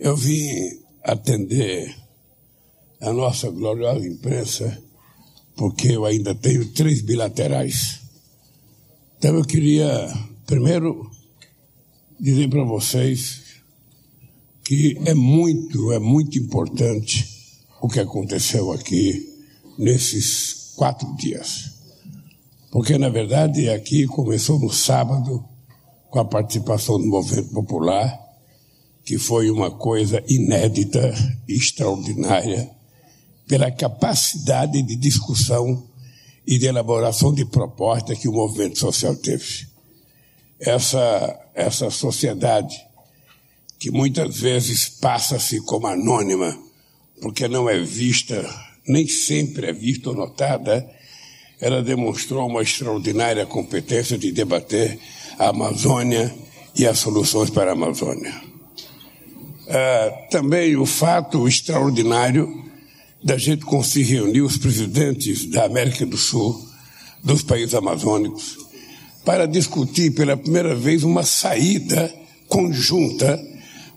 Eu vim atender a nossa gloriosa imprensa porque eu ainda tenho três bilaterais. Então eu queria, primeiro, dizer para vocês que é muito, é muito importante o que aconteceu aqui nesses quatro dias. Porque, na verdade, aqui começou no sábado, com a participação do movimento popular, que foi uma coisa inédita, extraordinária, pela capacidade de discussão e de elaboração de propostas que o movimento social teve. Essa, essa sociedade, que muitas vezes passa-se como anônima, porque não é vista, nem sempre é vista ou notada, ela demonstrou uma extraordinária competência de debater a Amazônia e as soluções para a Amazônia. Uh, também o fato extraordinário da gente conseguir reunir os presidentes da América do Sul, dos países amazônicos, para discutir pela primeira vez uma saída conjunta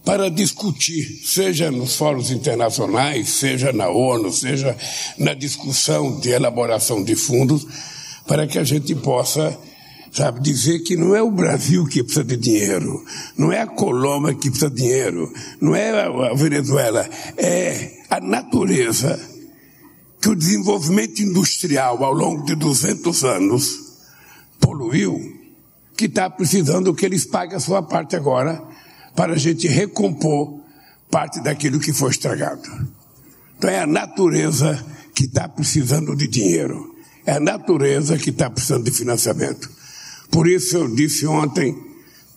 para discutir, seja nos fóruns internacionais, seja na ONU, seja na discussão de elaboração de fundos, para que a gente possa, sabe, dizer que não é o Brasil que precisa de dinheiro, não é a Colômbia que precisa de dinheiro, não é a Venezuela, é a natureza que o desenvolvimento industrial ao longo de 200 anos poluiu, que está precisando que eles paguem a sua parte agora para a gente recompor parte daquilo que foi estragado. Então é a natureza que está precisando de dinheiro, é a natureza que está precisando de financiamento. Por isso eu disse ontem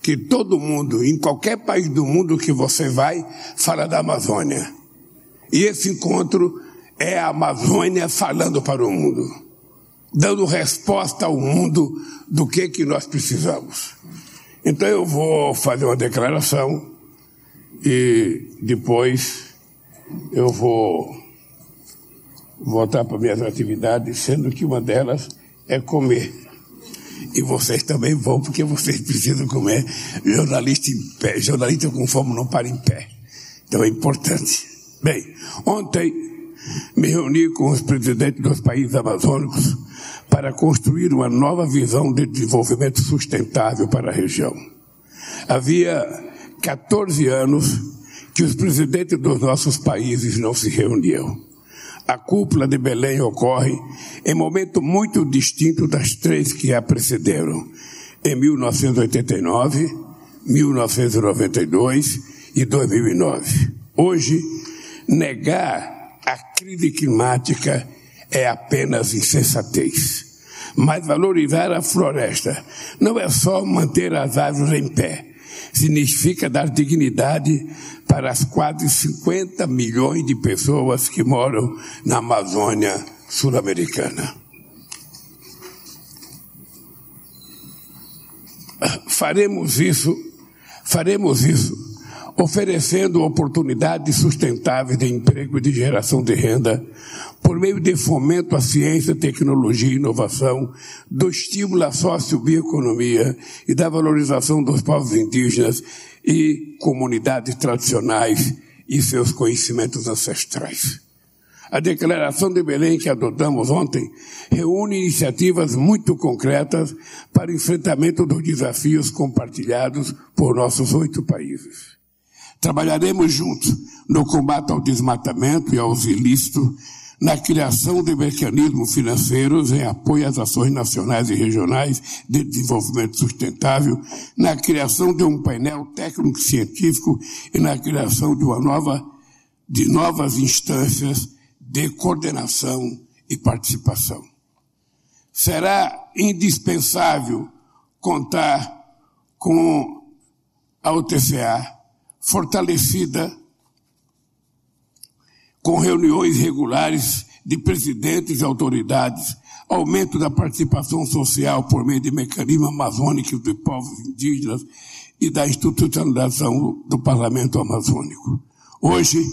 que todo mundo, em qualquer país do mundo que você vai, fala da Amazônia. E esse encontro é a Amazônia falando para o mundo, dando resposta ao mundo do que que nós precisamos. Então eu vou fazer uma declaração e depois eu vou voltar para minhas atividades, sendo que uma delas é comer. E vocês também vão, porque vocês precisam comer. Jornalista em pé, jornalista com fome não para em pé. Então é importante. Bem, ontem me reuni com os presidentes dos países amazônicos para construir uma nova visão de desenvolvimento sustentável para a região. Havia 14 anos que os presidentes dos nossos países não se reuniam. A cúpula de Belém ocorre em momento muito distinto das três que a precederam, em 1989, 1992 e 2009. Hoje, negar a crise climática é apenas insensatez. Mas valorizar a floresta não é só manter as árvores em pé, significa dar dignidade para as quase 50 milhões de pessoas que moram na Amazônia sul-americana. Faremos isso, faremos isso oferecendo oportunidades sustentáveis de emprego e de geração de renda, por meio de fomento à ciência, tecnologia e inovação, do estímulo à socio-bioeconomia e da valorização dos povos indígenas e comunidades tradicionais e seus conhecimentos ancestrais. A declaração de Belém que adotamos ontem reúne iniciativas muito concretas para o enfrentamento dos desafios compartilhados por nossos oito países. Trabalharemos juntos no combate ao desmatamento e aos ilícitos, na criação de mecanismos financeiros em apoio às ações nacionais e regionais de desenvolvimento sustentável, na criação de um painel técnico-científico e na criação de uma nova, de novas instâncias de coordenação e participação. Será indispensável contar com a UTCA fortalecida com reuniões regulares de presidentes e autoridades, aumento da participação social por meio de mecanismos amazônicos de povos indígenas e da institucionalização do Parlamento Amazônico. Hoje,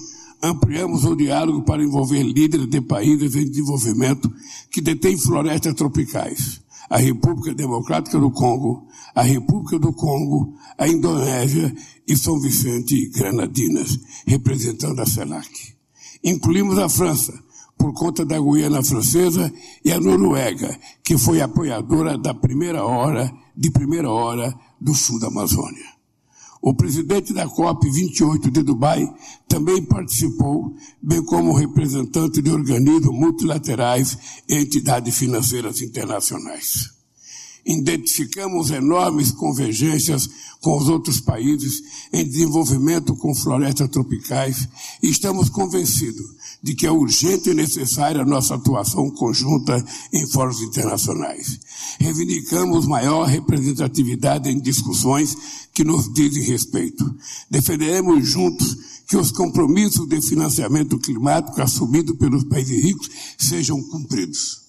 ampliamos o diálogo para envolver líderes de países em desenvolvimento que detêm florestas tropicais a República Democrática do Congo, a República do Congo, a Indonésia e São Vicente e Granadinas, representando a CELAC. Incluímos a França, por conta da Guiana Francesa, e a Noruega, que foi apoiadora da primeira hora, de primeira hora, do Sul da Amazônia. O presidente da COP28 de Dubai também participou, bem como representante de organismos multilaterais e entidades financeiras internacionais. Identificamos enormes convergências com os outros países em desenvolvimento com florestas tropicais e estamos convencidos de que é urgente e necessária a nossa atuação conjunta em fóruns internacionais. Reivindicamos maior representatividade em discussões que nos dizem respeito. Defenderemos juntos que os compromissos de financiamento climático assumidos pelos países ricos sejam cumpridos.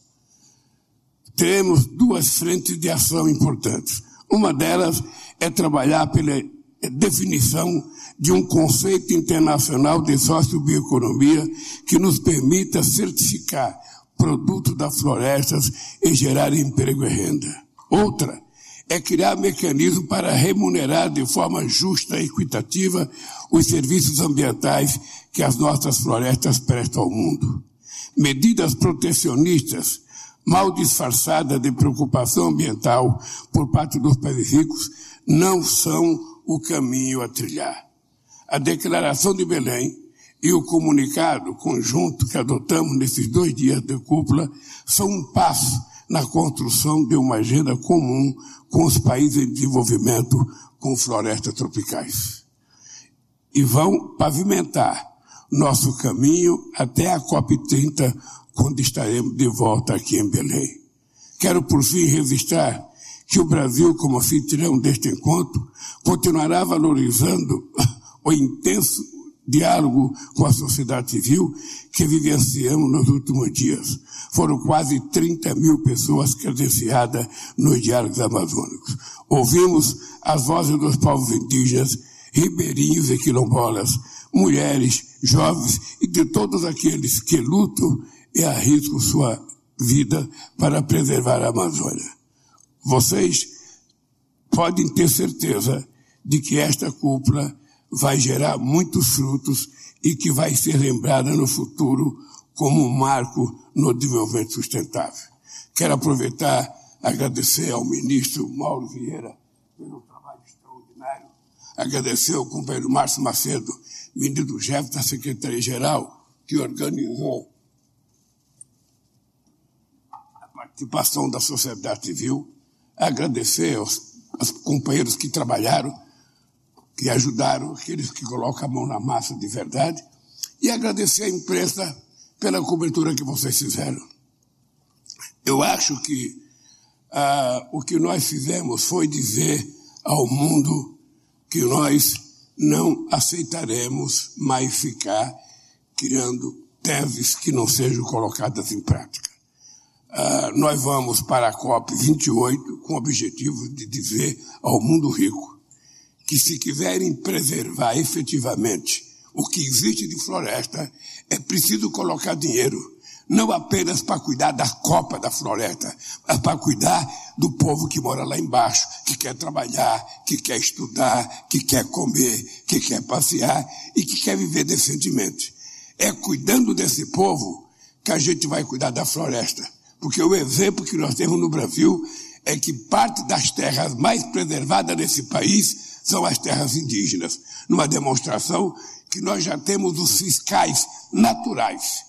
Temos duas frentes de ação importantes. Uma delas é trabalhar pela definição de um conceito internacional de sociobioeconomia que nos permita certificar produtos das florestas e gerar emprego e renda. Outra é criar mecanismos para remunerar de forma justa e equitativa os serviços ambientais que as nossas florestas prestam ao mundo. Medidas protecionistas mal disfarçadas de preocupação ambiental por parte dos países ricos não são o caminho a trilhar. A Declaração de Belém e o comunicado conjunto que adotamos nesses dois dias de cúpula são um passo na construção de uma agenda comum com os países em desenvolvimento com florestas tropicais. E vão pavimentar nosso caminho até a COP30, quando estaremos de volta aqui em Belém. Quero, por fim, registrar que o Brasil, como anfitrião deste encontro, continuará valorizando o intenso diálogo com a sociedade civil que vivenciamos nos últimos dias. Foram quase 30 mil pessoas credenciadas nos diálogos amazônicos. Ouvimos as vozes dos povos indígenas, ribeirinhos e quilombolas, mulheres, jovens e de todos aqueles que lutam e arriscam sua vida para preservar a Amazônia. Vocês podem ter certeza de que esta cúpula vai gerar muitos frutos e que vai ser lembrada no futuro como um marco no desenvolvimento sustentável. Quero aproveitar agradecer ao ministro Mauro Vieira pelo trabalho extraordinário, agradecer ao companheiro Márcio Macedo, ministro do chefe da Secretaria-Geral, que organizou a participação da sociedade civil, agradecer aos, aos companheiros que trabalharam que ajudaram, aqueles que colocam a mão na massa de verdade, e agradecer à imprensa pela cobertura que vocês fizeram. Eu acho que ah, o que nós fizemos foi dizer ao mundo que nós não aceitaremos mais ficar criando teses que não sejam colocadas em prática. Ah, nós vamos para a COP 28 com o objetivo de dizer ao mundo rico que se quiserem preservar efetivamente o que existe de floresta, é preciso colocar dinheiro, não apenas para cuidar da copa da floresta, mas para cuidar do povo que mora lá embaixo, que quer trabalhar, que quer estudar, que quer comer, que quer passear e que quer viver decentemente. É cuidando desse povo que a gente vai cuidar da floresta. Porque o exemplo que nós temos no Brasil é que parte das terras mais preservadas nesse país são as terras indígenas, numa demonstração que nós já temos os fiscais naturais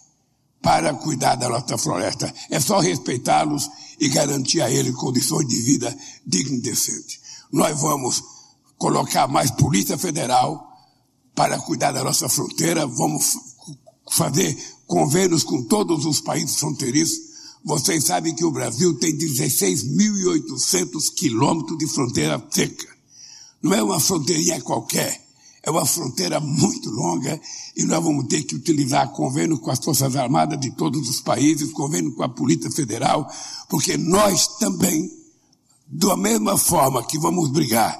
para cuidar da nossa floresta. É só respeitá-los e garantir a eles condições de vida dignas e decentes. Nós vamos colocar mais Polícia Federal para cuidar da nossa fronteira, vamos fazer convênios com todos os países fronteiriços. Vocês sabem que o Brasil tem 16.800 quilômetros de fronteira seca. Não é uma fronteirinha qualquer, é uma fronteira muito longa e nós vamos ter que utilizar convênio com as Forças Armadas de todos os países, convênio com a Polícia Federal, porque nós também, da mesma forma que vamos brigar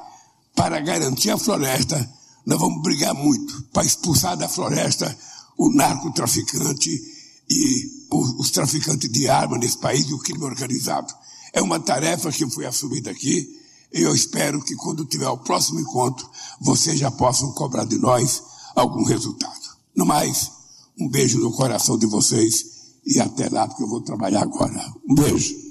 para garantir a floresta, nós vamos brigar muito para expulsar da floresta o narcotraficante e os traficantes de armas nesse país e o crime organizado. É uma tarefa que foi assumida aqui eu espero que quando tiver o próximo encontro, vocês já possam cobrar de nós algum resultado. No mais, um beijo no coração de vocês e até lá, porque eu vou trabalhar agora. Um beijo.